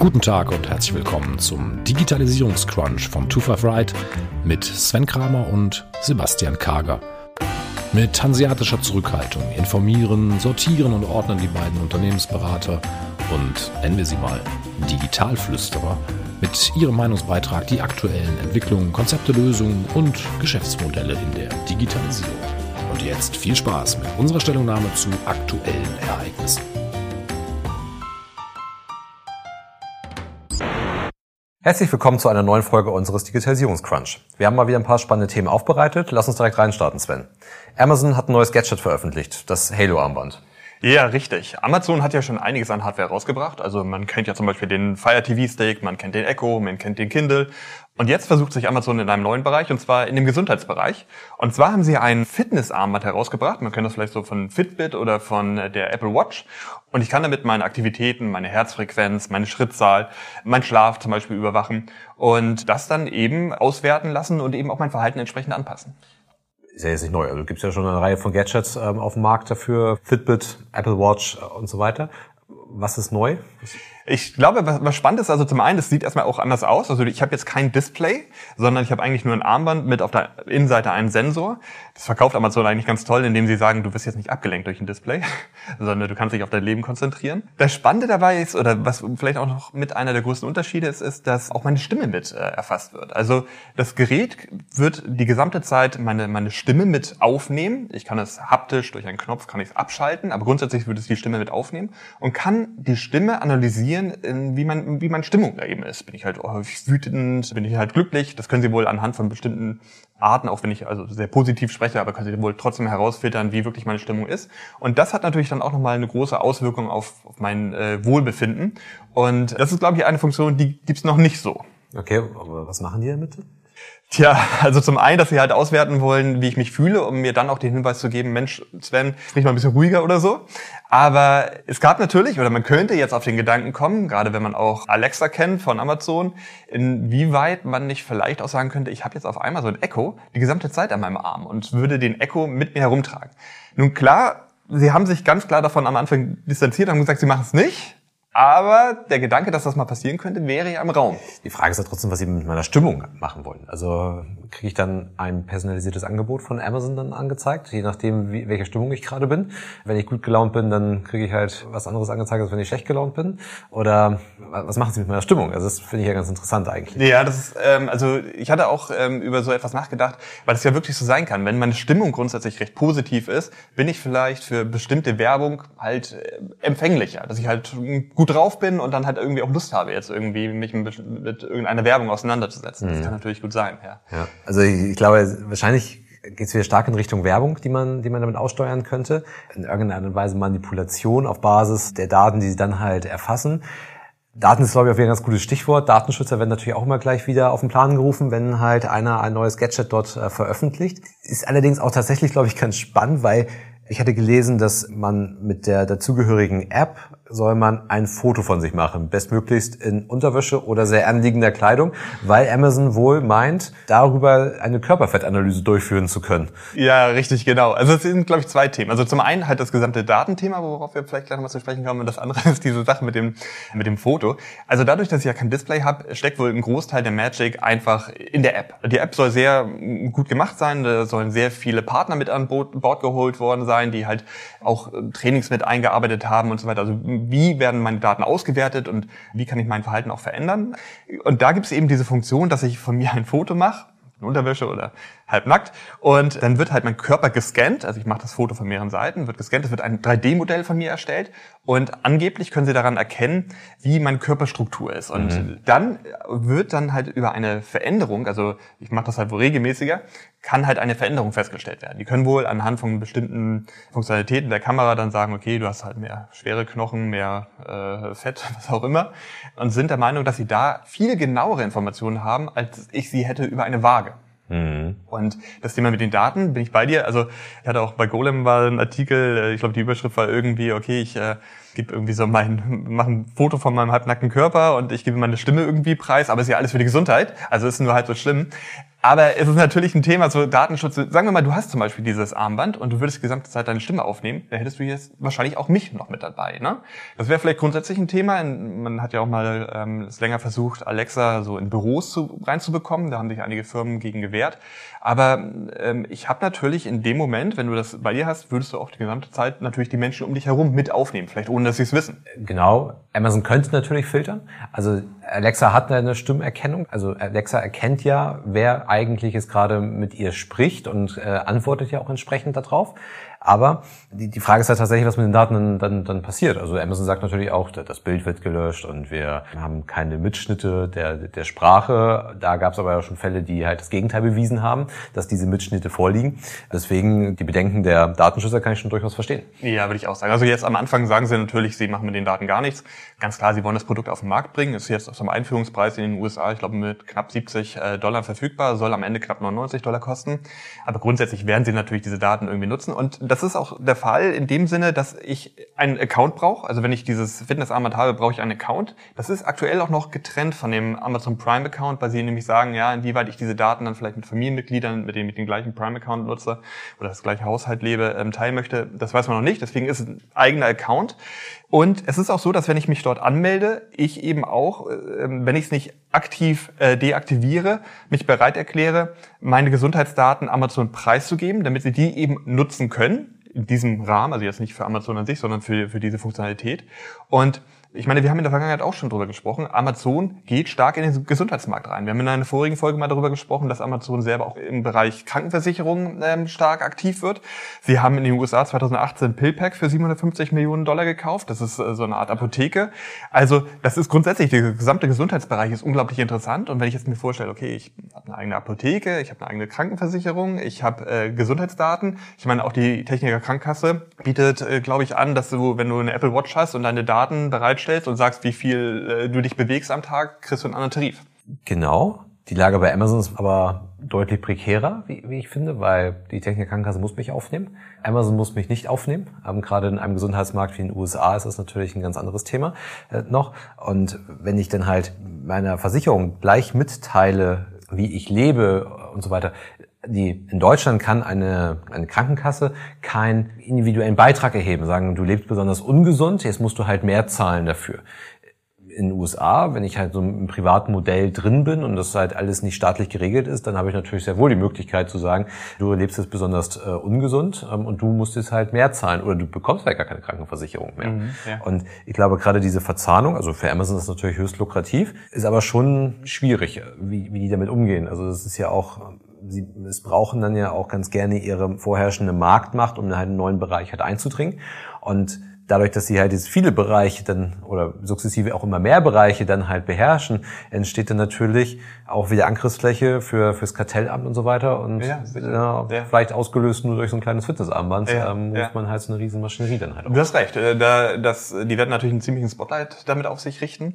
Guten Tag und herzlich willkommen zum Digitalisierungscrunch von 25 Right mit Sven Kramer und Sebastian Kager. Mit hanseatischer Zurückhaltung informieren, sortieren und ordnen die beiden Unternehmensberater und nennen wir sie mal Digitalflüsterer mit ihrem Meinungsbeitrag die aktuellen Entwicklungen, Konzepte, Lösungen und Geschäftsmodelle in der Digitalisierung. Und jetzt viel Spaß mit unserer Stellungnahme zu aktuellen Ereignissen. Herzlich willkommen zu einer neuen Folge unseres Digitalisierungscrunch. Wir haben mal wieder ein paar spannende Themen aufbereitet. Lass uns direkt reinstarten, Sven. Amazon hat ein neues Gadget veröffentlicht, das Halo-Armband. Ja, richtig. Amazon hat ja schon einiges an Hardware rausgebracht. Also man kennt ja zum Beispiel den Fire TV Stick, man kennt den Echo, man kennt den Kindle. Und jetzt versucht sich Amazon in einem neuen Bereich, und zwar in dem Gesundheitsbereich. Und zwar haben sie ein Fitnessarmband herausgebracht. Man kennt das vielleicht so von Fitbit oder von der Apple Watch. Und ich kann damit meine Aktivitäten, meine Herzfrequenz, meine Schrittzahl, mein Schlaf zum Beispiel überwachen und das dann eben auswerten lassen und eben auch mein Verhalten entsprechend anpassen ist ja jetzt nicht neu. Also gibt ja schon eine Reihe von Gadgets ähm, auf dem Markt dafür, Fitbit, Apple Watch äh, und so weiter. Was ist neu? Ich glaube, was, was spannend ist, also zum einen, es sieht erstmal auch anders aus. Also ich habe jetzt kein Display, sondern ich habe eigentlich nur ein Armband mit auf der Innenseite einen Sensor. Das verkauft Amazon eigentlich ganz toll, indem sie sagen, du wirst jetzt nicht abgelenkt durch ein Display, sondern du kannst dich auf dein Leben konzentrieren. Das Spannende dabei ist, oder was vielleicht auch noch mit einer der größten Unterschiede ist, ist, dass auch meine Stimme mit äh, erfasst wird. Also das Gerät wird die gesamte Zeit meine, meine Stimme mit aufnehmen. Ich kann es haptisch durch einen Knopf kann ich es abschalten, aber grundsätzlich wird es die Stimme mit aufnehmen und kann die Stimme analysieren wie man, wie man Stimmung da eben ist. Bin ich halt häufig wütend, bin ich halt glücklich. Das können Sie wohl anhand von bestimmten Arten, auch wenn ich also sehr positiv spreche, aber können Sie wohl trotzdem herausfiltern, wie wirklich meine Stimmung ist. Und das hat natürlich dann auch nochmal eine große Auswirkung auf, auf mein äh, Wohlbefinden. Und das ist, glaube ich, eine Funktion, die gibt's noch nicht so. Okay, aber was machen die damit? Tja, also zum einen, dass sie halt auswerten wollen, wie ich mich fühle, um mir dann auch den Hinweis zu geben, Mensch, Sven, sprich mal ein bisschen ruhiger oder so. Aber es gab natürlich, oder man könnte jetzt auf den Gedanken kommen, gerade wenn man auch Alexa kennt von Amazon, inwieweit man nicht vielleicht auch sagen könnte, ich habe jetzt auf einmal so ein Echo die gesamte Zeit an meinem Arm und würde den Echo mit mir herumtragen. Nun klar, sie haben sich ganz klar davon am Anfang distanziert haben gesagt, sie machen es nicht. Aber der Gedanke, dass das mal passieren könnte, wäre ja im Raum. Die Frage ist ja trotzdem, was sie mit meiner Stimmung machen wollen. Also kriege ich dann ein personalisiertes Angebot von Amazon dann angezeigt, je nachdem, wie, welcher Stimmung ich gerade bin. Wenn ich gut gelaunt bin, dann kriege ich halt was anderes angezeigt, als wenn ich schlecht gelaunt bin. Oder was machen sie mit meiner Stimmung? Also das finde ich ja ganz interessant eigentlich. Ja, das ist, ähm, also ich hatte auch ähm, über so etwas nachgedacht, weil es ja wirklich so sein kann. Wenn meine Stimmung grundsätzlich recht positiv ist, bin ich vielleicht für bestimmte Werbung halt äh, empfänglicher, dass ich halt gut drauf bin und dann halt irgendwie auch Lust habe, jetzt irgendwie mich mit, mit irgendeiner Werbung auseinanderzusetzen. Mhm. Das kann natürlich gut sein, ja. ja. Also ich, glaube, wahrscheinlich geht es wieder stark in Richtung Werbung, die man, die man damit aussteuern könnte. In irgendeiner Weise Manipulation auf Basis der Daten, die sie dann halt erfassen. Daten ist, glaube ich, auch wieder ein ganz gutes Stichwort. Datenschützer werden natürlich auch immer gleich wieder auf den Plan gerufen, wenn halt einer ein neues Gadget dort äh, veröffentlicht. Ist allerdings auch tatsächlich, glaube ich, ganz spannend, weil ich hatte gelesen, dass man mit der dazugehörigen App soll man ein Foto von sich machen, bestmöglichst in Unterwäsche oder sehr anliegender Kleidung, weil Amazon wohl meint, darüber eine Körperfettanalyse durchführen zu können. Ja, richtig, genau. Also es sind, glaube ich, zwei Themen. Also zum einen halt das gesamte Datenthema, worauf wir vielleicht gleich noch mal zu sprechen kommen, und das andere ist diese Sache mit dem, mit dem Foto. Also dadurch, dass ich ja kein Display habe, steckt wohl ein Großteil der Magic einfach in der App. Die App soll sehr gut gemacht sein, da sollen sehr viele Partner mit an Bord geholt worden sein, die halt auch Trainings mit eingearbeitet haben und so weiter. Also wie werden meine Daten ausgewertet und wie kann ich mein Verhalten auch verändern. Und da gibt es eben diese Funktion, dass ich von mir ein Foto mache, Unterwäsche oder halbnackt. Und dann wird halt mein Körper gescannt. Also ich mache das Foto von mehreren Seiten, wird gescannt. Es wird ein 3D-Modell von mir erstellt. Und angeblich können sie daran erkennen, wie meine Körperstruktur ist. Und mhm. dann wird dann halt über eine Veränderung, also ich mache das halt wohl regelmäßiger, kann halt eine Veränderung festgestellt werden. Die können wohl anhand von bestimmten Funktionalitäten der Kamera dann sagen, okay, du hast halt mehr schwere Knochen, mehr äh, Fett, was auch immer. Und sind der Meinung, dass sie da viel genauere Informationen haben, als ich sie hätte über eine Waage. Mhm. Und das Thema mit den Daten, bin ich bei dir. Also ich hatte auch bei Golem war ein Artikel, äh, ich glaube die Überschrift war irgendwie, okay, ich äh, gebe irgendwie so mein, mache ein Foto von meinem halbnackten Körper und ich gebe meine Stimme irgendwie preis, aber ist ja alles für die Gesundheit. Also ist nur halt so schlimm. Aber es ist natürlich ein Thema, so Datenschutz. Sagen wir mal, du hast zum Beispiel dieses Armband und du würdest die gesamte Zeit deine Stimme aufnehmen, da hättest du jetzt wahrscheinlich auch mich noch mit dabei. Ne? Das wäre vielleicht grundsätzlich ein Thema. Man hat ja auch mal ähm, es länger versucht, Alexa so in Büros zu, reinzubekommen. Da haben sich einige Firmen gegen gewehrt. Aber ähm, ich habe natürlich in dem Moment, wenn du das bei dir hast, würdest du auch die gesamte Zeit natürlich die Menschen um dich herum mit aufnehmen, vielleicht ohne dass sie es wissen. Genau. Amazon könnte natürlich filtern. Also Alexa hat eine Stimmerkennung. Also Alexa erkennt ja, wer eigentlich jetzt gerade mit ihr spricht und äh, antwortet ja auch entsprechend darauf. Aber die, die Frage ist halt tatsächlich, was mit den Daten dann, dann, dann passiert. Also Amazon sagt natürlich auch, das Bild wird gelöscht und wir haben keine Mitschnitte der, der Sprache. Da gab es aber ja schon Fälle, die halt das Gegenteil bewiesen haben, dass diese Mitschnitte vorliegen. Deswegen die Bedenken der Datenschützer kann ich schon durchaus verstehen. Ja, würde ich auch sagen. Also jetzt am Anfang sagen sie natürlich, sie machen mit den Daten gar nichts. Ganz klar, sie wollen das Produkt auf den Markt bringen. Ist jetzt zum Einführungspreis in den USA, ich glaube, mit knapp 70 äh, Dollar verfügbar, soll am Ende knapp 99 Dollar kosten. Aber grundsätzlich werden sie natürlich diese Daten irgendwie nutzen. Und das ist auch der Fall in dem Sinne, dass ich einen Account brauche. Also wenn ich dieses Fitnessarmband habe, brauche ich einen Account. Das ist aktuell auch noch getrennt von dem Amazon Prime Account, weil sie nämlich sagen, ja, inwieweit ich diese Daten dann vielleicht mit Familienmitgliedern, mit denen ich den gleichen Prime Account nutze oder das gleiche Haushalt lebe, ähm, teilen möchte. Das weiß man noch nicht. Deswegen ist es ein eigener Account. Und es ist auch so, dass wenn ich mich dort anmelde, ich eben auch, äh, wenn ich es nicht aktiv äh, deaktiviere, mich bereit erkläre, meine Gesundheitsdaten Amazon preiszugeben, damit sie die eben nutzen können in diesem Rahmen, also jetzt nicht für Amazon an sich, sondern für, für diese Funktionalität. Und ich meine, wir haben in der Vergangenheit auch schon drüber gesprochen. Amazon geht stark in den Gesundheitsmarkt rein. Wir haben in einer vorigen Folge mal darüber gesprochen, dass Amazon selber auch im Bereich Krankenversicherung ähm, stark aktiv wird. Sie haben in den USA 2018 PillPack für 750 Millionen Dollar gekauft. Das ist äh, so eine Art Apotheke. Also das ist grundsätzlich, der gesamte Gesundheitsbereich ist unglaublich interessant. Und wenn ich jetzt mir vorstelle, okay, ich habe eine eigene Apotheke, ich habe eine eigene Krankenversicherung, ich habe äh, Gesundheitsdaten. Ich meine, auch die Techniker Krankenkasse bietet, äh, glaube ich, an, dass du, wenn du eine Apple Watch hast und deine Daten bereit bereitstellst und sagst, wie viel äh, du dich bewegst am Tag, kriegst du einen anderen Tarif. Genau. Die Lage bei Amazon ist aber deutlich prekärer, wie, wie ich finde, weil die Techniker Krankenkasse muss mich aufnehmen. Amazon muss mich nicht aufnehmen. Ähm, gerade in einem Gesundheitsmarkt wie in den USA ist das natürlich ein ganz anderes Thema äh, noch. Und wenn ich dann halt meiner Versicherung gleich mitteile, wie ich lebe und so weiter, die, in Deutschland kann eine, eine Krankenkasse keinen individuellen Beitrag erheben, sagen, du lebst besonders ungesund, jetzt musst du halt mehr zahlen dafür. In den USA, wenn ich halt so im privaten Modell drin bin und das halt alles nicht staatlich geregelt ist, dann habe ich natürlich sehr wohl die Möglichkeit zu sagen, du lebst jetzt besonders äh, ungesund ähm, und du musst jetzt halt mehr zahlen oder du bekommst halt gar keine Krankenversicherung mehr. Mhm, ja. Und ich glaube, gerade diese Verzahnung, also für Amazon ist das natürlich höchst lukrativ, ist aber schon schwierig, wie, wie die damit umgehen. Also das ist ja auch sie missbrauchen dann ja auch ganz gerne ihre vorherrschende Marktmacht, um in halt einen neuen Bereich halt einzudringen. Und dadurch, dass sie halt jetzt viele Bereiche dann oder sukzessive auch immer mehr Bereiche dann halt beherrschen, entsteht dann natürlich auch wieder Angriffsfläche für fürs Kartellamt und so weiter und ja, ja, ja. vielleicht ausgelöst nur durch so ein kleines Fitnessarmband, ja, ähm, muss man halt so eine riesen Maschinerie dann halt. Auch. Du hast recht, äh, da, das, die werden natürlich einen ziemlichen Spotlight damit auf sich richten.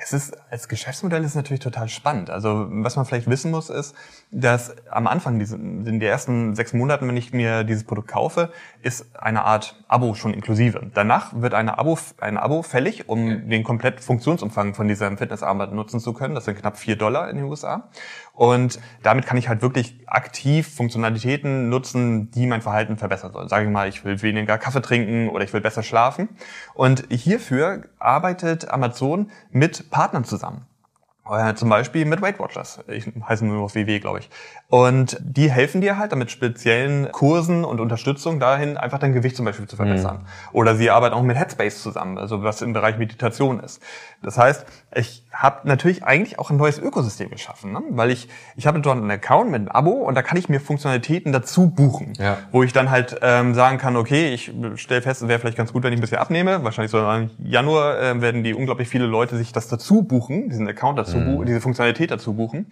Es ist, als Geschäftsmodell ist es natürlich total spannend. Also, was man vielleicht wissen muss, ist, dass am Anfang, in den ersten sechs Monaten, wenn ich mir dieses Produkt kaufe, ist eine Art Abo schon inklusive. Danach wird eine Abo, ein Abo fällig, um okay. den kompletten Funktionsumfang von diesem Fitnessarmband nutzen zu können. Das sind knapp vier Dollar in den USA. Und damit kann ich halt wirklich aktiv Funktionalitäten nutzen, die mein Verhalten verbessern sollen. Sage ich mal, ich will weniger Kaffee trinken oder ich will besser schlafen. Und hierfür arbeitet Amazon mit Partnern zusammen. Äh, zum Beispiel mit Weight Watchers. Ich heiße nur noch WW, glaube ich. Und die helfen dir halt damit speziellen Kursen und Unterstützung dahin, einfach dein Gewicht zum Beispiel zu verbessern. Mhm. Oder sie arbeiten auch mit Headspace zusammen, also was im Bereich Meditation ist. Das heißt, ich habe natürlich eigentlich auch ein neues Ökosystem geschaffen, ne? weil ich ich habe dort einen Account mit einem Abo und da kann ich mir Funktionalitäten dazu buchen, ja. wo ich dann halt ähm, sagen kann, okay, ich stelle fest, es wäre vielleicht ganz gut, wenn ich ein bisschen abnehme. Wahrscheinlich so im Januar äh, werden die unglaublich viele Leute sich das dazu buchen, diesen Account dazu, mhm. diese Funktionalität dazu buchen.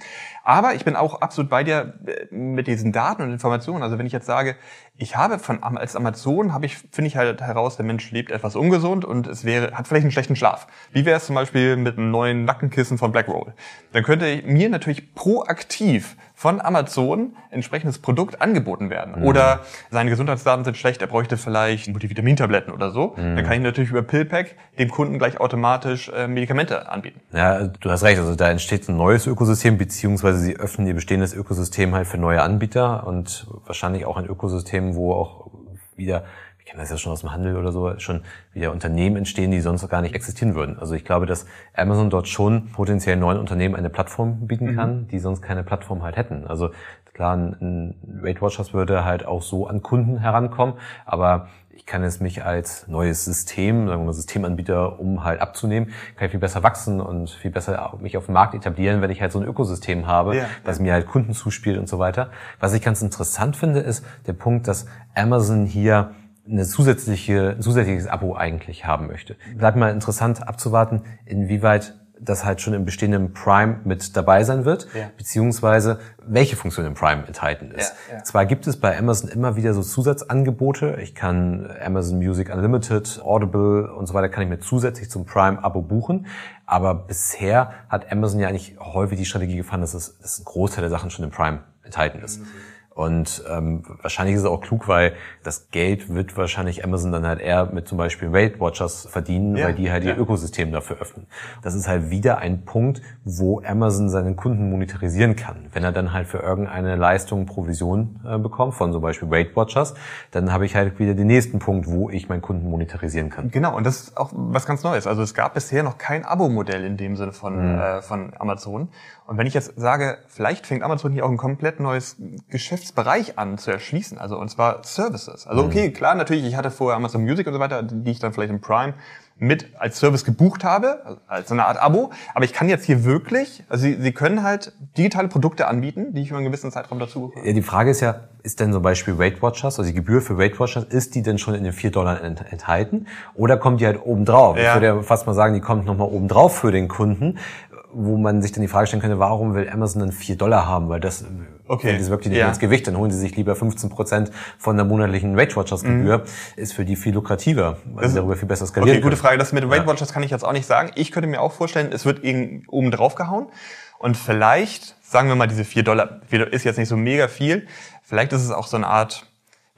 Aber ich bin auch absolut bei dir äh, mit diesen Daten und Informationen. Also wenn ich jetzt sage, ich habe von als Amazon habe ich finde ich halt heraus, der Mensch lebt etwas ungesund und es wäre hat vielleicht einen schlechten Schlaf. Wie wäre es zum Beispiel mit einem neuen Nackenkissen von Blackroll? Dann könnte ich mir natürlich proaktiv von Amazon entsprechendes Produkt angeboten werden. Mhm. Oder seine Gesundheitsdaten sind schlecht, er bräuchte vielleicht Multivitamintabletten oder so. Mhm. Dann kann ich natürlich über PillPack dem Kunden gleich automatisch äh, Medikamente anbieten. Ja, du hast recht. Also da entsteht ein neues Ökosystem, beziehungsweise sie öffnen ihr bestehendes Ökosystem halt für neue Anbieter und wahrscheinlich auch ein Ökosystem, wo auch wieder ich kenne das ja schon aus dem Handel oder so, schon wieder Unternehmen entstehen, die sonst gar nicht existieren würden. Also ich glaube, dass Amazon dort schon potenziell neuen Unternehmen eine Plattform bieten kann, mhm. die sonst keine Plattform halt hätten. Also klar, ein Weight Watchers würde halt auch so an Kunden herankommen, aber ich kann es mich als neues System, sagen wir mal Systemanbieter, um halt abzunehmen, kann ich viel besser wachsen und viel besser mich auf dem Markt etablieren, wenn ich halt so ein Ökosystem habe, ja, was ja. mir halt Kunden zuspielt und so weiter. Was ich ganz interessant finde, ist der Punkt, dass Amazon hier eine zusätzliche, ein zusätzliches Abo eigentlich haben möchte. Bleibt mal interessant abzuwarten, inwieweit das halt schon im bestehenden Prime mit dabei sein wird, ja. beziehungsweise welche Funktion im Prime enthalten ist. Ja, ja. Zwar gibt es bei Amazon immer wieder so Zusatzangebote. Ich kann Amazon Music Unlimited, Audible und so weiter kann ich mir zusätzlich zum Prime-Abo buchen. Aber bisher hat Amazon ja eigentlich häufig die Strategie gefahren, dass, es, dass ein Großteil der Sachen schon im Prime enthalten ist. Mhm. Und ähm, wahrscheinlich ist es auch klug, weil das Geld wird wahrscheinlich Amazon dann halt eher mit zum Beispiel Weight Watchers verdienen, ja, weil die halt ja. ihr Ökosystem dafür öffnen. Das ist halt wieder ein Punkt, wo Amazon seinen Kunden monetarisieren kann. Wenn er dann halt für irgendeine Leistung Provision äh, bekommt, von zum Beispiel Weight Watchers, dann habe ich halt wieder den nächsten Punkt, wo ich meinen Kunden monetarisieren kann. Genau, und das ist auch was ganz Neues. Also es gab bisher noch kein Abo-Modell in dem Sinne von, mhm. äh, von Amazon. Und wenn ich jetzt sage, vielleicht fängt Amazon hier auch ein komplett neues Geschäftsbereich an zu erschließen, also und zwar Services. Also okay, klar, natürlich, ich hatte vorher Amazon Music und so weiter, die ich dann vielleicht im Prime mit als Service gebucht habe, als eine Art Abo. Aber ich kann jetzt hier wirklich, also Sie, Sie können halt digitale Produkte anbieten, die ich über einen gewissen Zeitraum dazu bekomme. Ja, die Frage ist ja, ist denn zum Beispiel Weight Watchers, also die Gebühr für Weight Watchers, ist die denn schon in den vier Dollar enthalten? Oder kommt die halt obendrauf? Ja. Ich würde ja fast mal sagen, die kommt nochmal obendrauf für den Kunden wo man sich dann die Frage stellen könnte, warum will Amazon dann 4 Dollar haben? Weil das, okay. das wirklich nicht ja. ins Gewicht, dann holen sie sich lieber 15 Prozent von der monatlichen Weight Watchers Gebühr. Mhm. Ist für die viel lukrativer, weil sie darüber viel besser skalieren Okay, gute Frage. Das mit Weight Watchers kann ich jetzt auch nicht sagen. Ich könnte mir auch vorstellen, es wird oben drauf gehauen. Und vielleicht, sagen wir mal, diese 4 Dollar, ist jetzt nicht so mega viel. Vielleicht ist es auch so eine Art,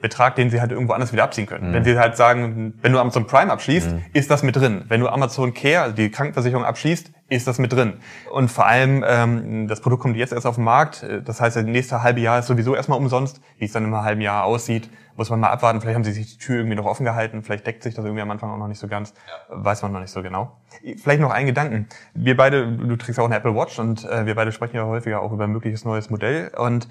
Betrag, den sie halt irgendwo anders wieder abziehen können. Mhm. Wenn sie halt sagen, wenn du Amazon Prime abschließt, mhm. ist das mit drin. Wenn du Amazon Care, also die Krankenversicherung abschließt, ist das mit drin. Und vor allem, ähm, das Produkt kommt jetzt erst auf den Markt. Das heißt, das nächste halbe Jahr ist sowieso erstmal umsonst. Wie es dann im halben Jahr aussieht, muss man mal abwarten. Vielleicht haben sie sich die Tür irgendwie noch offen gehalten. Vielleicht deckt sich das irgendwie am Anfang auch noch nicht so ganz. Ja. Weiß man noch nicht so genau. Vielleicht noch ein Gedanken. Wir beide, du trägst auch eine Apple Watch und äh, wir beide sprechen ja häufiger auch über ein mögliches neues Modell. Und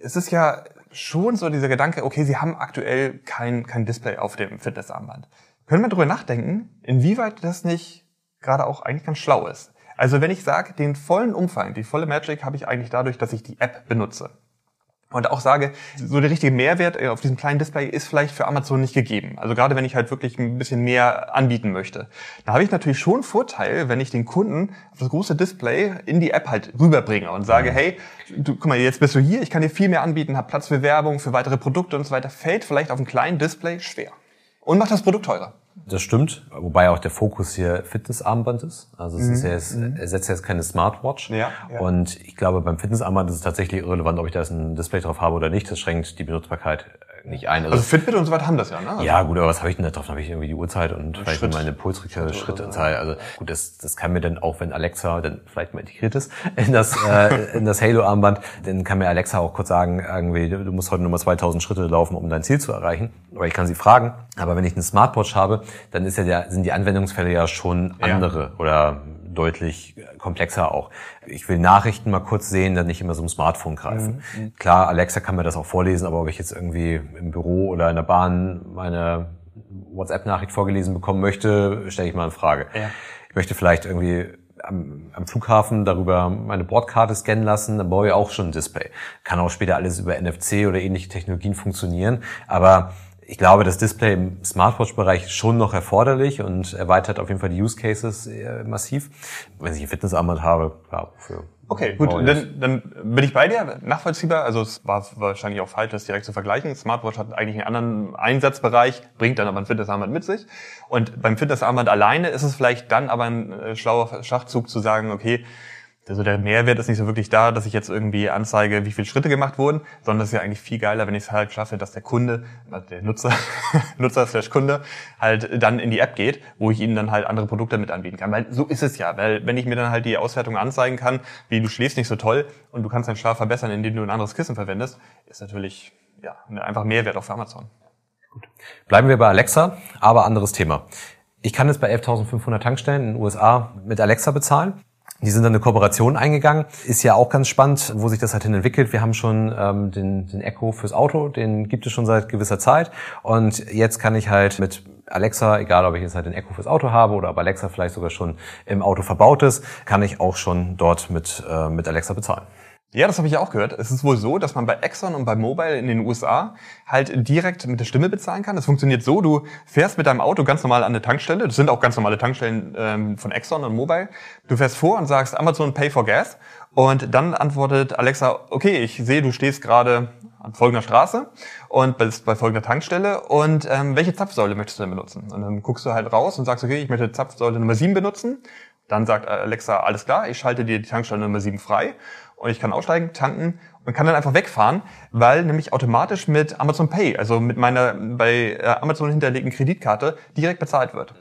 es ist ja schon so dieser Gedanke, okay, sie haben aktuell kein, kein Display auf dem Fitnessarmband. Können wir darüber nachdenken, inwieweit das nicht gerade auch eigentlich ganz schlau ist? Also wenn ich sage, den vollen Umfang, die volle Magic habe ich eigentlich dadurch, dass ich die App benutze und auch sage, so der richtige Mehrwert äh, auf diesem kleinen Display ist vielleicht für Amazon nicht gegeben. Also gerade wenn ich halt wirklich ein bisschen mehr anbieten möchte. Da habe ich natürlich schon Vorteil, wenn ich den Kunden auf das große Display in die App halt rüberbringe und sage, hey, du, guck mal, jetzt bist du hier, ich kann dir viel mehr anbieten, hab Platz für Werbung, für weitere Produkte und so weiter. Fällt vielleicht auf einem kleinen Display schwer. Und macht das Produkt teurer. Das stimmt, wobei auch der Fokus hier Fitnessarmband ist. Also es mhm. ist ja jetzt, mhm. ersetzt jetzt keine Smartwatch. Ja, ja. Und ich glaube, beim Fitnessarmband ist es tatsächlich irrelevant, ob ich da jetzt ein Display drauf habe oder nicht. Das schränkt die Benutzbarkeit nicht ein. Also, also Fitbit und so weiter haben das ja, ne? Also ja, gut, aber was habe ich denn da drauf? Dann habe ich irgendwie die Uhrzeit und vielleicht Schritt. meine Pulsrichter, Schrittanzahl. Also gut, das, das kann mir dann auch, wenn Alexa dann vielleicht mal integriert ist in das, äh, in das Halo-Armband, dann kann mir Alexa auch kurz sagen, irgendwie, du musst heute nur mal 2000 Schritte laufen, um dein Ziel zu erreichen. Oder ich kann sie fragen. Aber wenn ich eine Smartwatch habe, dann ist ja der, sind die Anwendungsfälle ja schon andere ja. oder deutlich komplexer auch. Ich will Nachrichten mal kurz sehen, dann nicht immer so ein Smartphone greifen. Mhm, mhm. Klar, Alexa kann mir das auch vorlesen, aber ob ich jetzt irgendwie im Büro oder in der Bahn meine WhatsApp-Nachricht vorgelesen bekommen möchte, stelle ich mal in Frage. Ja. Ich möchte vielleicht irgendwie am, am Flughafen darüber meine Bordkarte scannen lassen, dann baue ich auch schon ein Display. Kann auch später alles über NFC oder ähnliche Technologien funktionieren, aber ich glaube, das Display im Smartwatch-Bereich schon noch erforderlich und erweitert auf jeden Fall die Use Cases äh, massiv. Wenn ich ein Fitnessarmband habe, klar, für Okay, gut, dann, dann bin ich bei dir, nachvollziehbar. Also es war wahrscheinlich auch falsch, das direkt zu vergleichen. Smartwatch hat eigentlich einen anderen Einsatzbereich, bringt dann aber ein Fitnessarmband mit sich. Und beim Fitnessarmband alleine ist es vielleicht dann aber ein äh, schlauer Schachzug zu sagen, okay, also der Mehrwert ist nicht so wirklich da, dass ich jetzt irgendwie anzeige, wie viele Schritte gemacht wurden, sondern es ist ja eigentlich viel geiler, wenn ich es halt schaffe, dass der Kunde, also der Nutzer, Nutzer slash Kunde, halt dann in die App geht, wo ich ihnen dann halt andere Produkte mit anbieten kann. Weil so ist es ja. Weil wenn ich mir dann halt die Auswertung anzeigen kann, wie du schläfst nicht so toll und du kannst deinen Schlaf verbessern, indem du ein anderes Kissen verwendest, ist natürlich ja einfach Mehrwert auch für Amazon. Gut. Bleiben wir bei Alexa, aber anderes Thema. Ich kann jetzt bei 11.500 Tankstellen in den USA mit Alexa bezahlen. Die sind dann eine Kooperation eingegangen. Ist ja auch ganz spannend, wo sich das halt hin entwickelt. Wir haben schon ähm, den, den Echo fürs Auto, den gibt es schon seit gewisser Zeit. Und jetzt kann ich halt mit Alexa, egal ob ich jetzt halt den Echo fürs Auto habe oder ob Alexa vielleicht sogar schon im Auto verbaut ist, kann ich auch schon dort mit, äh, mit Alexa bezahlen. Ja, das habe ich auch gehört. Es ist wohl so, dass man bei Exxon und bei Mobile in den USA halt direkt mit der Stimme bezahlen kann. Es funktioniert so, du fährst mit deinem Auto ganz normal an eine Tankstelle. Das sind auch ganz normale Tankstellen ähm, von Exxon und Mobile. Du fährst vor und sagst Amazon Pay for Gas. Und dann antwortet Alexa, okay, ich sehe, du stehst gerade an folgender Straße und bist bei folgender Tankstelle und ähm, welche Zapfsäule möchtest du denn benutzen? Und dann guckst du halt raus und sagst, okay, ich möchte Zapfsäule Nummer 7 benutzen. Dann sagt Alexa, alles klar, ich schalte dir die Tankstelle Nummer 7 frei und ich kann aussteigen, tanken und kann dann einfach wegfahren, weil nämlich automatisch mit Amazon Pay, also mit meiner bei äh, Amazon hinterlegten Kreditkarte, direkt bezahlt wird.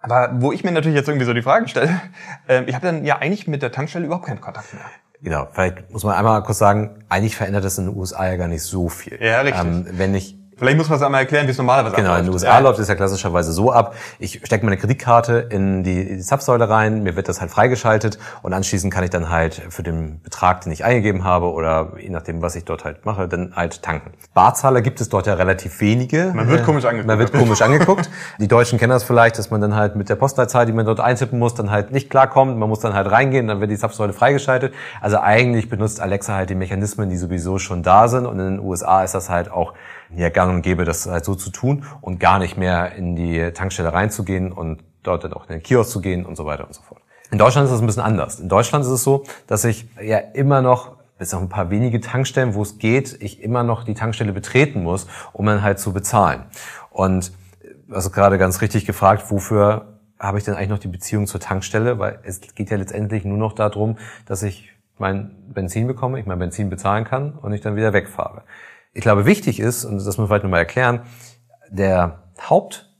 Aber wo ich mir natürlich jetzt irgendwie so die Frage stelle, äh, ich habe dann ja eigentlich mit der Tankstelle überhaupt keinen Kontakt mehr. Genau, vielleicht muss man einmal kurz sagen, eigentlich verändert das in den USA ja gar nicht so viel. Ja, richtig. Ähm, wenn ich Vielleicht muss man es einmal erklären, wie es normalerweise Genau, in den USA ja. läuft es ja klassischerweise so ab. Ich stecke meine Kreditkarte in die, die Zapfsäule rein, mir wird das halt freigeschaltet und anschließend kann ich dann halt für den Betrag, den ich eingegeben habe oder je nachdem, was ich dort halt mache, dann halt tanken. Barzahler gibt es dort ja relativ wenige. Man wird komisch angeguckt. Man wird komisch angeguckt. Die Deutschen kennen das vielleicht, dass man dann halt mit der Postleitzahl, die man dort eintippen muss, dann halt nicht klarkommt. Man muss dann halt reingehen, dann wird die Zapfsäule freigeschaltet. Also eigentlich benutzt Alexa halt die Mechanismen, die sowieso schon da sind und in den USA ist das halt auch ja gang und gäbe, das halt so zu tun und gar nicht mehr in die Tankstelle reinzugehen und dort dann auch in den Kiosk zu gehen und so weiter und so fort. In Deutschland ist das ein bisschen anders. In Deutschland ist es so, dass ich ja immer noch bis auf ein paar wenige Tankstellen, wo es geht, ich immer noch die Tankstelle betreten muss, um dann halt zu bezahlen. Und also gerade ganz richtig gefragt, wofür habe ich denn eigentlich noch die Beziehung zur Tankstelle? Weil es geht ja letztendlich nur noch darum, dass ich mein Benzin bekomme, ich mein Benzin bezahlen kann und ich dann wieder wegfahre. Ich glaube, wichtig ist, und das muss man vielleicht nochmal erklären, der Haupt,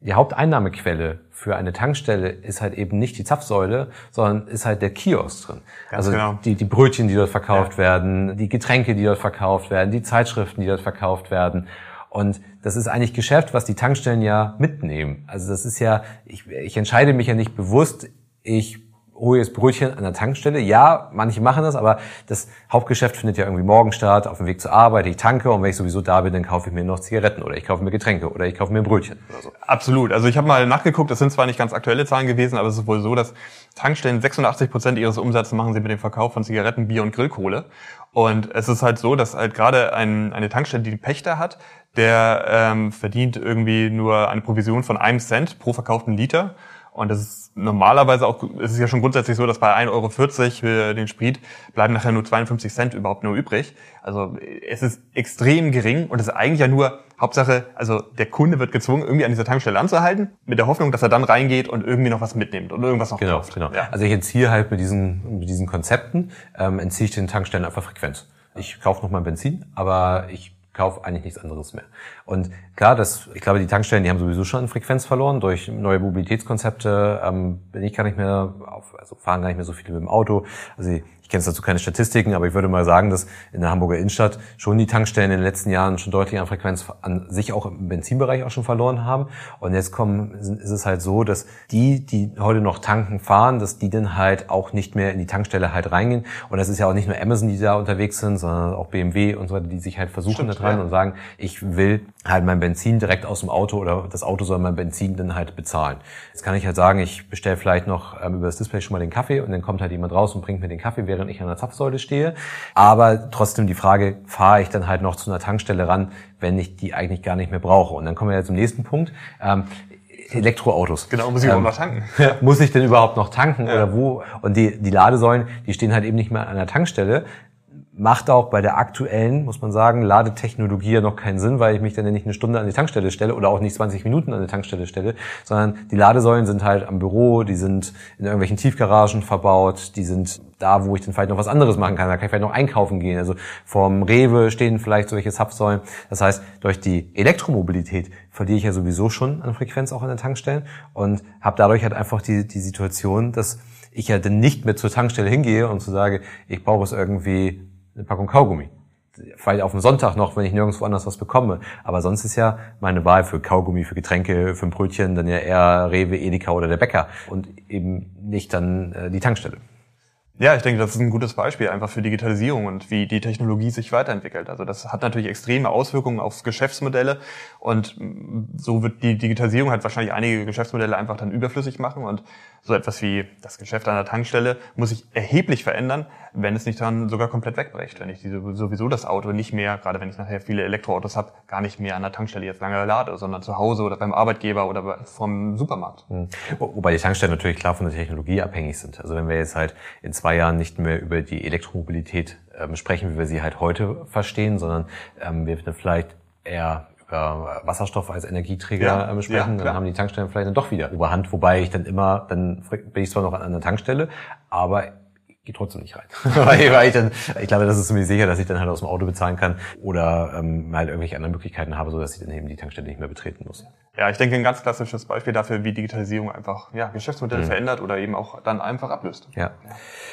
die Haupteinnahmequelle für eine Tankstelle ist halt eben nicht die Zapfsäule, sondern ist halt der Kiosk drin. Ganz also genau. die, die Brötchen, die dort verkauft ja. werden, die Getränke, die dort verkauft werden, die Zeitschriften, die dort verkauft werden. Und das ist eigentlich Geschäft, was die Tankstellen ja mitnehmen. Also das ist ja, ich, ich entscheide mich ja nicht bewusst, ich hole Brötchen an der Tankstelle. Ja, manche machen das, aber das Hauptgeschäft findet ja irgendwie morgen statt, auf dem Weg zur Arbeit. Ich tanke und wenn ich sowieso da bin, dann kaufe ich mir noch Zigaretten oder ich kaufe mir Getränke oder ich kaufe mir ein Brötchen oder so. Absolut. Also ich habe mal nachgeguckt, das sind zwar nicht ganz aktuelle Zahlen gewesen, aber es ist wohl so, dass Tankstellen 86 Prozent ihres Umsatzes machen sie mit dem Verkauf von Zigaretten, Bier und Grillkohle. Und es ist halt so, dass halt gerade ein, eine Tankstelle, die einen Pächter hat, der ähm, verdient irgendwie nur eine Provision von einem Cent pro verkauften Liter. Und das ist normalerweise auch, es ist ja schon grundsätzlich so, dass bei 1,40 Euro für den Sprit bleiben nachher nur 52 Cent überhaupt nur übrig. Also es ist extrem gering und es ist eigentlich ja nur Hauptsache, also der Kunde wird gezwungen, irgendwie an dieser Tankstelle anzuhalten, mit der Hoffnung, dass er dann reingeht und irgendwie noch was mitnimmt und irgendwas noch genau, kauft. Genau. Ja. Also ich entziehe halt mit diesen, mit diesen Konzepten, ähm, entziehe ich den Tankstellen einfach Frequenz. Ich kaufe noch mal Benzin, aber ich kaufe eigentlich nichts anderes mehr. Und klar, das, ich glaube, die Tankstellen, die haben sowieso schon an Frequenz verloren durch neue Mobilitätskonzepte. Ähm, bin ich gar nicht mehr auf, also fahren gar nicht mehr so viele mit dem Auto. Also kenne dazu keine Statistiken, aber ich würde mal sagen, dass in der Hamburger Innenstadt schon die Tankstellen in den letzten Jahren schon deutlich an Frequenz an sich auch im Benzinbereich auch schon verloren haben. Und jetzt kommen, ist es halt so, dass die, die heute noch tanken fahren, dass die dann halt auch nicht mehr in die Tankstelle halt reingehen. Und das ist ja auch nicht nur Amazon, die da unterwegs sind, sondern auch BMW und so weiter, die sich halt versuchen Stimmt, da dran ja. und sagen, ich will halt mein Benzin direkt aus dem Auto oder das Auto soll mein Benzin dann halt bezahlen. Jetzt kann ich halt sagen, ich bestelle vielleicht noch ähm, über das Display schon mal den Kaffee und dann kommt halt jemand raus und bringt mir den Kaffee, während ich an der Zapfsäule stehe. Aber trotzdem die Frage, fahre ich dann halt noch zu einer Tankstelle ran, wenn ich die eigentlich gar nicht mehr brauche. Und dann kommen wir ja zum nächsten Punkt. Ähm, Elektroautos. Genau, muss ich ähm, überhaupt noch tanken? muss ich denn überhaupt noch tanken ja. oder wo? Und die, die Ladesäulen, die stehen halt eben nicht mehr an der Tankstelle, macht auch bei der aktuellen, muss man sagen, Ladetechnologie ja noch keinen Sinn, weil ich mich dann ja nicht eine Stunde an die Tankstelle stelle oder auch nicht 20 Minuten an die Tankstelle stelle, sondern die Ladesäulen sind halt am Büro, die sind in irgendwelchen Tiefgaragen verbaut, die sind da, wo ich dann vielleicht noch was anderes machen kann. Da kann ich vielleicht noch einkaufen gehen. Also vom Rewe stehen vielleicht solche Zapfsäulen. Das heißt, durch die Elektromobilität verliere ich ja sowieso schon an Frequenz auch an den Tankstellen und habe dadurch halt einfach die, die Situation, dass ich ja dann nicht mehr zur Tankstelle hingehe und zu sage, ich brauche es irgendwie eine Packung Kaugummi. Vielleicht auf dem Sonntag noch, wenn ich nirgendwo anders was bekomme. Aber sonst ist ja meine Wahl für Kaugummi, für Getränke, für ein Brötchen dann ja eher Rewe, Edeka oder der Bäcker und eben nicht dann äh, die Tankstelle. Ja, ich denke, das ist ein gutes Beispiel einfach für Digitalisierung und wie die Technologie sich weiterentwickelt. Also das hat natürlich extreme Auswirkungen auf Geschäftsmodelle und so wird die Digitalisierung halt wahrscheinlich einige Geschäftsmodelle einfach dann überflüssig machen und so etwas wie das Geschäft an der Tankstelle muss sich erheblich verändern, wenn es nicht dann sogar komplett wegbricht, wenn ich diese, sowieso das Auto nicht mehr, gerade wenn ich nachher viele Elektroautos habe, gar nicht mehr an der Tankstelle jetzt lange lade, sondern zu Hause oder beim Arbeitgeber oder vom Supermarkt. Mhm. Wobei die Tankstellen natürlich klar von der Technologie abhängig sind. Also wenn wir jetzt halt in zwei Jahren nicht mehr über die Elektromobilität ähm, sprechen, wie wir sie halt heute verstehen, sondern ähm, wir vielleicht eher über Wasserstoff als Energieträger ja, ähm, sprechen, ja, dann haben die Tankstellen vielleicht dann doch wieder Überhand, wobei ich dann immer, dann bin ich zwar noch an einer Tankstelle, aber gehe trotzdem nicht rein. weil, ich, dann, ich glaube, das ist ziemlich sicher, dass ich dann halt aus dem Auto bezahlen kann oder ähm, halt irgendwelche anderen Möglichkeiten habe, so dass ich dann eben die Tankstelle nicht mehr betreten muss. Ja, ich denke, ein ganz klassisches Beispiel dafür, wie Digitalisierung einfach ja, Geschäftsmodelle mhm. verändert oder eben auch dann einfach ablöst. Ja.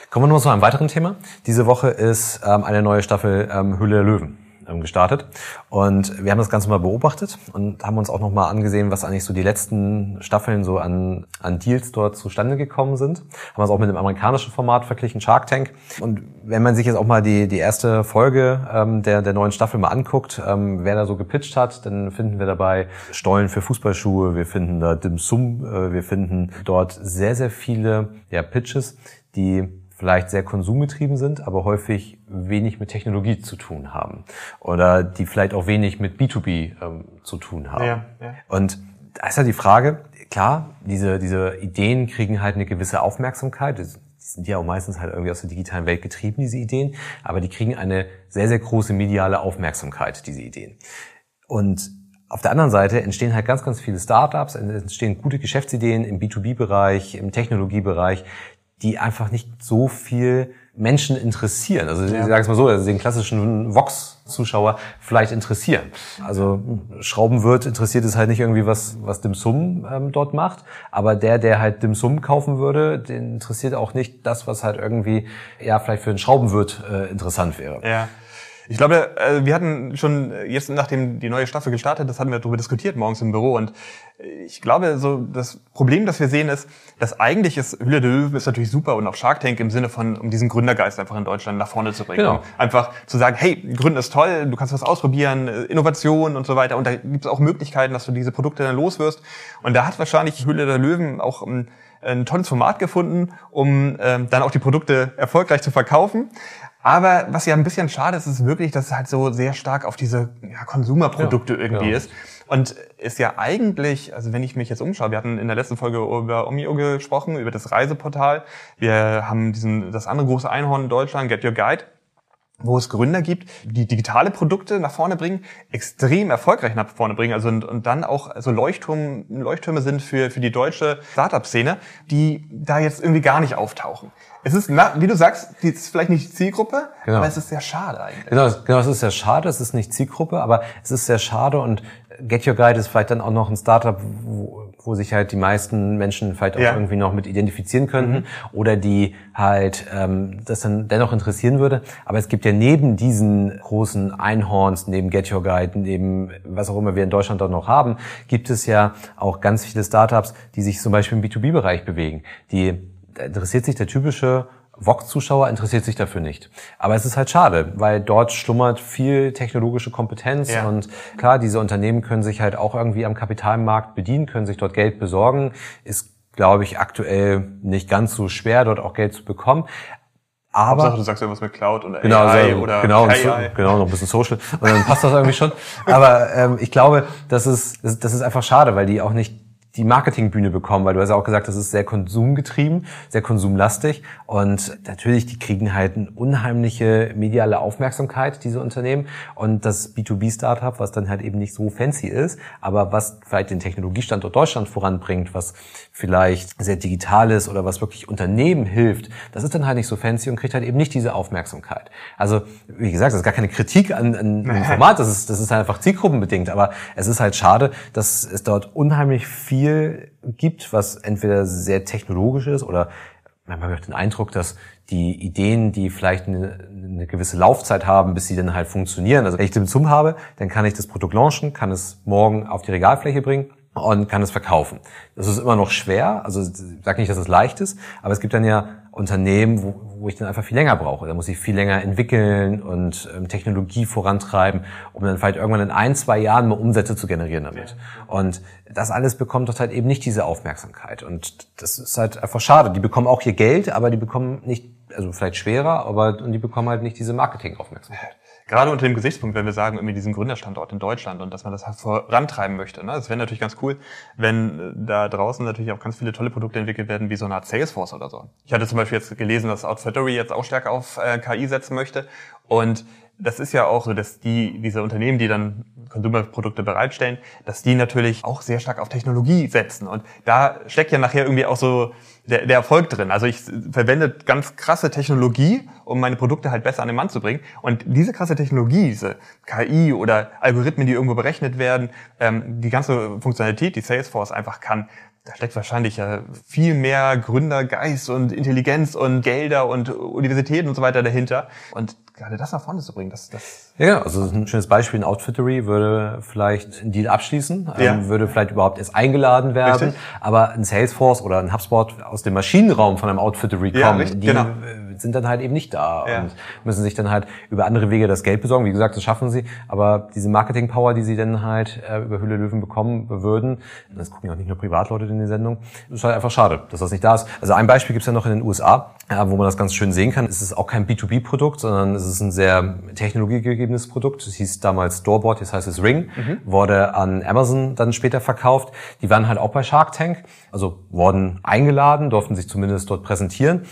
Kommen wir noch zu einem weiteren Thema. Diese Woche ist ähm, eine neue Staffel ähm, Hülle der Löwen gestartet. Und wir haben das Ganze mal beobachtet und haben uns auch noch mal angesehen, was eigentlich so die letzten Staffeln so an, an Deals dort zustande gekommen sind. Haben uns auch mit dem amerikanischen Format verglichen, Shark Tank. Und wenn man sich jetzt auch mal die, die erste Folge ähm, der, der neuen Staffel mal anguckt, ähm, wer da so gepitcht hat, dann finden wir dabei Stollen für Fußballschuhe, wir finden da Dim Sum, äh, wir finden dort sehr, sehr viele ja, Pitches, die vielleicht sehr konsumgetrieben sind, aber häufig wenig mit Technologie zu tun haben. Oder die vielleicht auch wenig mit B2B ähm, zu tun haben. Ja, ja. Und da ist ja die Frage, klar, diese, diese Ideen kriegen halt eine gewisse Aufmerksamkeit. Die sind ja auch meistens halt irgendwie aus der digitalen Welt getrieben, diese Ideen, aber die kriegen eine sehr, sehr große mediale Aufmerksamkeit, diese Ideen. Und auf der anderen Seite entstehen halt ganz, ganz viele Startups, entstehen gute Geschäftsideen im B2B-Bereich, im Technologiebereich, die einfach nicht so viel Menschen interessieren. Also ja. ich sage es mal so, also den klassischen Vox-Zuschauer vielleicht interessieren. Also Schraubenwirt interessiert es halt nicht irgendwie, was, was Dim Sum ähm, dort macht. Aber der, der halt Dim Sum kaufen würde, den interessiert auch nicht das, was halt irgendwie ja vielleicht für einen Schraubenwirt äh, interessant wäre. Ja. Ich glaube, äh, wir hatten schon jetzt, nachdem die neue Staffel gestartet das hatten wir darüber diskutiert morgens im Büro. Und ich glaube, so das Problem, das wir sehen, ist, dass eigentlich ist Hülle de Löwen ist natürlich super und auch Shark Tank im Sinne von, um diesen Gründergeist einfach in Deutschland nach vorne zu bringen. Genau. Einfach zu sagen, hey, Gründen ist toll, du kannst was ausprobieren, äh, Innovation und so weiter. Und da gibt es auch Möglichkeiten, dass du diese Produkte dann loswirst. Und da hat wahrscheinlich Hülle der Löwen auch ein, ein tolles Format gefunden, um ähm, dann auch die Produkte erfolgreich zu verkaufen. Aber was ja ein bisschen schade ist, ist wirklich, dass es halt so sehr stark auf diese ja, Konsumerprodukte ja, irgendwie ja. ist. Und ist ja eigentlich, also wenn ich mich jetzt umschaue, wir hatten in der letzten Folge über Omio gesprochen, über das Reiseportal. Wir haben diesen, das andere große Einhorn in Deutschland, Get Your Guide wo es Gründer gibt, die digitale Produkte nach vorne bringen, extrem erfolgreich nach vorne bringen, also und, und dann auch so Leuchtturm, Leuchttürme sind für, für die deutsche Startup-Szene, die da jetzt irgendwie gar nicht auftauchen. Es ist, wie du sagst, die ist vielleicht nicht Zielgruppe, genau. aber es ist sehr schade eigentlich. Genau, genau, es ist sehr schade, es ist nicht Zielgruppe, aber es ist sehr schade und Get Your Guide ist vielleicht dann auch noch ein Startup, wo, wo sich halt die meisten Menschen vielleicht auch ja. irgendwie noch mit identifizieren könnten mhm. oder die halt ähm, das dann dennoch interessieren würde. Aber es gibt ja neben diesen großen Einhorns, neben Get Your Guide, neben was auch immer wir in Deutschland dort noch haben, gibt es ja auch ganz viele Startups, die sich zum Beispiel im B2B-Bereich bewegen. Die interessiert sich der typische Vox-Zuschauer interessiert sich dafür nicht. Aber es ist halt schade, weil dort schlummert viel technologische Kompetenz ja. und klar, diese Unternehmen können sich halt auch irgendwie am Kapitalmarkt bedienen, können sich dort Geld besorgen. Ist, glaube ich, aktuell nicht ganz so schwer, dort auch Geld zu bekommen. Aber Hauptsache, du sagst irgendwas mit Cloud und genau, AI so, oder genau, AI. genau, noch ein bisschen Social und dann passt das irgendwie schon. Aber ähm, ich glaube, das ist das ist einfach schade, weil die auch nicht die Marketingbühne bekommen, weil du hast ja auch gesagt, das ist sehr konsumgetrieben, sehr konsumlastig. Und natürlich, die kriegen halt eine unheimliche mediale Aufmerksamkeit, diese Unternehmen. Und das B2B-Startup, was dann halt eben nicht so fancy ist, aber was vielleicht den Technologiestandort Deutschland voranbringt, was vielleicht sehr digital ist oder was wirklich Unternehmen hilft, das ist dann halt nicht so fancy und kriegt halt eben nicht diese Aufmerksamkeit. Also, wie gesagt, das ist gar keine Kritik an, an dem Format, das ist, das ist einfach zielgruppenbedingt, aber es ist halt schade, dass es dort unheimlich viel gibt, was entweder sehr technologisch ist oder habe ich den Eindruck, dass die Ideen, die vielleicht eine, eine, gewisse Laufzeit haben, bis sie dann halt funktionieren. Also wenn ich den Zoom habe, dann kann ich das Produkt launchen, kann es morgen auf die Regalfläche bringen und kann es verkaufen. Das ist immer noch schwer, also ich sage nicht, dass es leicht ist, aber es gibt dann ja Unternehmen, wo, wo ich dann einfach viel länger brauche. Da muss ich viel länger entwickeln und ähm, Technologie vorantreiben, um dann vielleicht irgendwann in ein, zwei Jahren mal Umsätze zu generieren damit. Und das alles bekommt dort halt eben nicht diese Aufmerksamkeit. Und das ist halt einfach schade. Die bekommen auch hier Geld, aber die bekommen nicht, also vielleicht schwerer, aber und die bekommen halt nicht diese Marketingaufmerksamkeit gerade unter dem Gesichtspunkt, wenn wir sagen, irgendwie diesen Gründerstandort in Deutschland und dass man das halt vorantreiben möchte. Ne? Das wäre natürlich ganz cool, wenn äh, da draußen natürlich auch ganz viele tolle Produkte entwickelt werden, wie so eine Art Salesforce oder so. Ich hatte zum Beispiel jetzt gelesen, dass Outfittery jetzt auch stärker auf äh, KI setzen möchte und das ist ja auch so, dass die, diese Unternehmen, die dann Konsumerprodukte bereitstellen, dass die natürlich auch sehr stark auf Technologie setzen. Und da steckt ja nachher irgendwie auch so der, der Erfolg drin. Also ich verwende ganz krasse Technologie, um meine Produkte halt besser an den Mann zu bringen. Und diese krasse Technologie, diese KI oder Algorithmen, die irgendwo berechnet werden, ähm, die ganze Funktionalität, die Salesforce einfach kann, da steckt wahrscheinlich ja viel mehr Gründergeist und Intelligenz und Gelder und Universitäten und so weiter dahinter. Und gerade das nach vorne zu bringen, das, das ja, genau. also ein schönes Beispiel, ein Outfittery würde vielleicht einen Deal abschließen, ähm, ja. würde vielleicht überhaupt erst eingeladen werden, Richtig. aber ein Salesforce oder ein HubSpot aus dem Maschinenraum von einem Outfittery kommen, ja, die genau sind dann halt eben nicht da ja. und müssen sich dann halt über andere Wege das Geld besorgen. Wie gesagt, das schaffen sie, aber diese Marketing-Power, die sie dann halt äh, über Hülle Löwen bekommen würden, das gucken ja auch nicht nur Privatleute in die Sendung, ist halt einfach schade, dass das nicht da ist. Also ein Beispiel gibt's ja noch in den USA, äh, wo man das ganz schön sehen kann. Es ist auch kein B2B-Produkt, sondern es ist ein sehr technologiegegebenes Produkt. Es hieß damals Doorboard, jetzt heißt es Ring, mhm. wurde an Amazon dann später verkauft. Die waren halt auch bei Shark Tank, also wurden eingeladen, durften sich zumindest dort präsentieren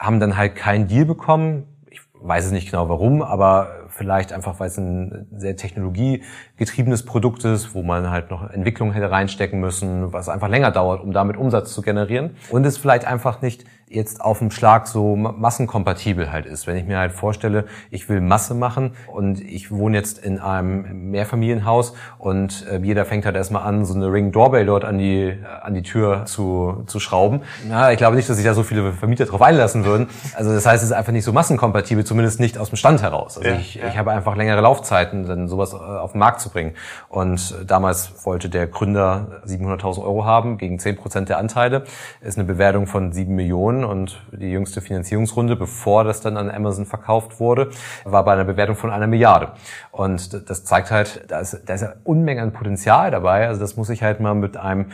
haben dann halt keinen Deal bekommen. Ich weiß es nicht genau warum, aber vielleicht einfach, weil es ein sehr technologiegetriebenes Produkt ist, wo man halt noch Entwicklung hätte reinstecken müssen, was einfach länger dauert, um damit Umsatz zu generieren. Und es vielleicht einfach nicht jetzt auf dem Schlag so massenkompatibel halt ist. Wenn ich mir halt vorstelle, ich will Masse machen und ich wohne jetzt in einem Mehrfamilienhaus und äh, jeder fängt halt erstmal an, so eine Ring Doorbell dort an die, an die Tür zu, zu schrauben. Na, ich glaube nicht, dass sich da so viele Vermieter drauf einlassen würden. Also das heißt, es ist einfach nicht so massenkompatibel, zumindest nicht aus dem Stand heraus. Also ja, ich, ja. ich habe einfach längere Laufzeiten, dann sowas äh, auf den Markt zu bringen. Und damals wollte der Gründer 700.000 Euro haben gegen 10 Prozent der Anteile. Ist eine Bewertung von 7 Millionen und die jüngste Finanzierungsrunde, bevor das dann an Amazon verkauft wurde, war bei einer Bewertung von einer Milliarde. Und das zeigt halt, da ist, da ist ja Unmengen an Potenzial dabei. Also das muss ich halt mal mit einem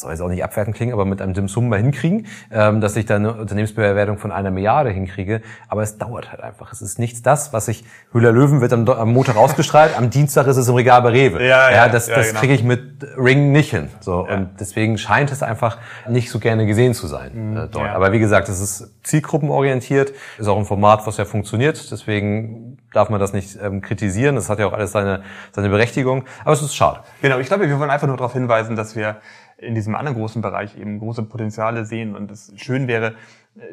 soll jetzt auch nicht abwertend klingen, aber mit einem Dim Sum mal hinkriegen, ähm, dass ich da eine Unternehmensbewertung von einer Milliarde hinkriege. Aber es dauert halt einfach. Es ist nichts das, was ich, Höhler Löwen wird am, am Montag ausgestrahlt, am Dienstag ist es im Regal bei Rewe. Ja, ja, ja das, ja, das genau. kriege ich mit Ring nicht hin. So, ja. Und deswegen scheint es einfach nicht so gerne gesehen zu sein mhm, äh, dort. Ja. Aber wie gesagt, es ist zielgruppenorientiert, ist auch ein Format, was ja funktioniert. Deswegen darf man das nicht ähm, kritisieren. Das hat ja auch alles seine, seine Berechtigung. Aber es ist schade. Genau, ich glaube, wir wollen einfach nur darauf hinweisen, dass wir in diesem anderen großen Bereich eben große Potenziale sehen und es schön wäre,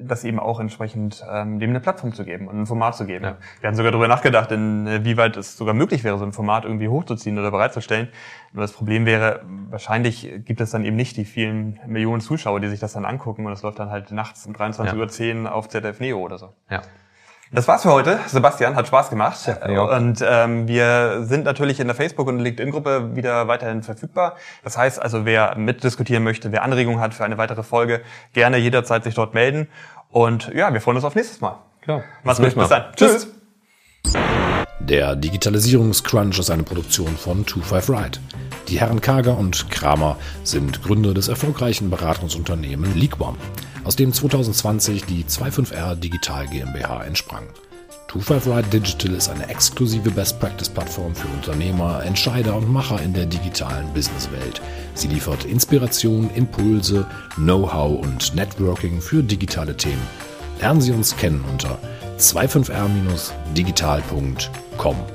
das eben auch entsprechend ähm, dem eine Plattform zu geben und ein Format zu geben. Ja. Wir haben sogar darüber nachgedacht, inwieweit es sogar möglich wäre, so ein Format irgendwie hochzuziehen oder bereitzustellen. Nur das Problem wäre, wahrscheinlich gibt es dann eben nicht die vielen Millionen Zuschauer, die sich das dann angucken und es läuft dann halt nachts um 23.10 ja. Uhr auf ZDF Neo oder so. Ja. Das war's für heute. Sebastian, hat Spaß gemacht. Ja, und ähm, wir sind natürlich in der Facebook- und LinkedIn-Gruppe wieder weiterhin verfügbar. Das heißt also, wer mitdiskutieren möchte, wer Anregungen hat für eine weitere Folge, gerne jederzeit sich dort melden. Und ja, wir freuen uns auf nächstes Mal. Klar. Mach's gut. Bis dann. Tschüss. Der Digitalisierungscrunch ist eine Produktion von 25 Ride. Die Herren Kager und Kramer sind Gründer des erfolgreichen Beratungsunternehmen LeakBomb aus dem 2020 die 25R Digital GmbH entsprang. 255 Digital ist eine exklusive Best Practice Plattform für Unternehmer, Entscheider und Macher in der digitalen Businesswelt. Sie liefert Inspiration, Impulse, Know-how und Networking für digitale Themen. Lernen Sie uns kennen unter 25r-digital.com.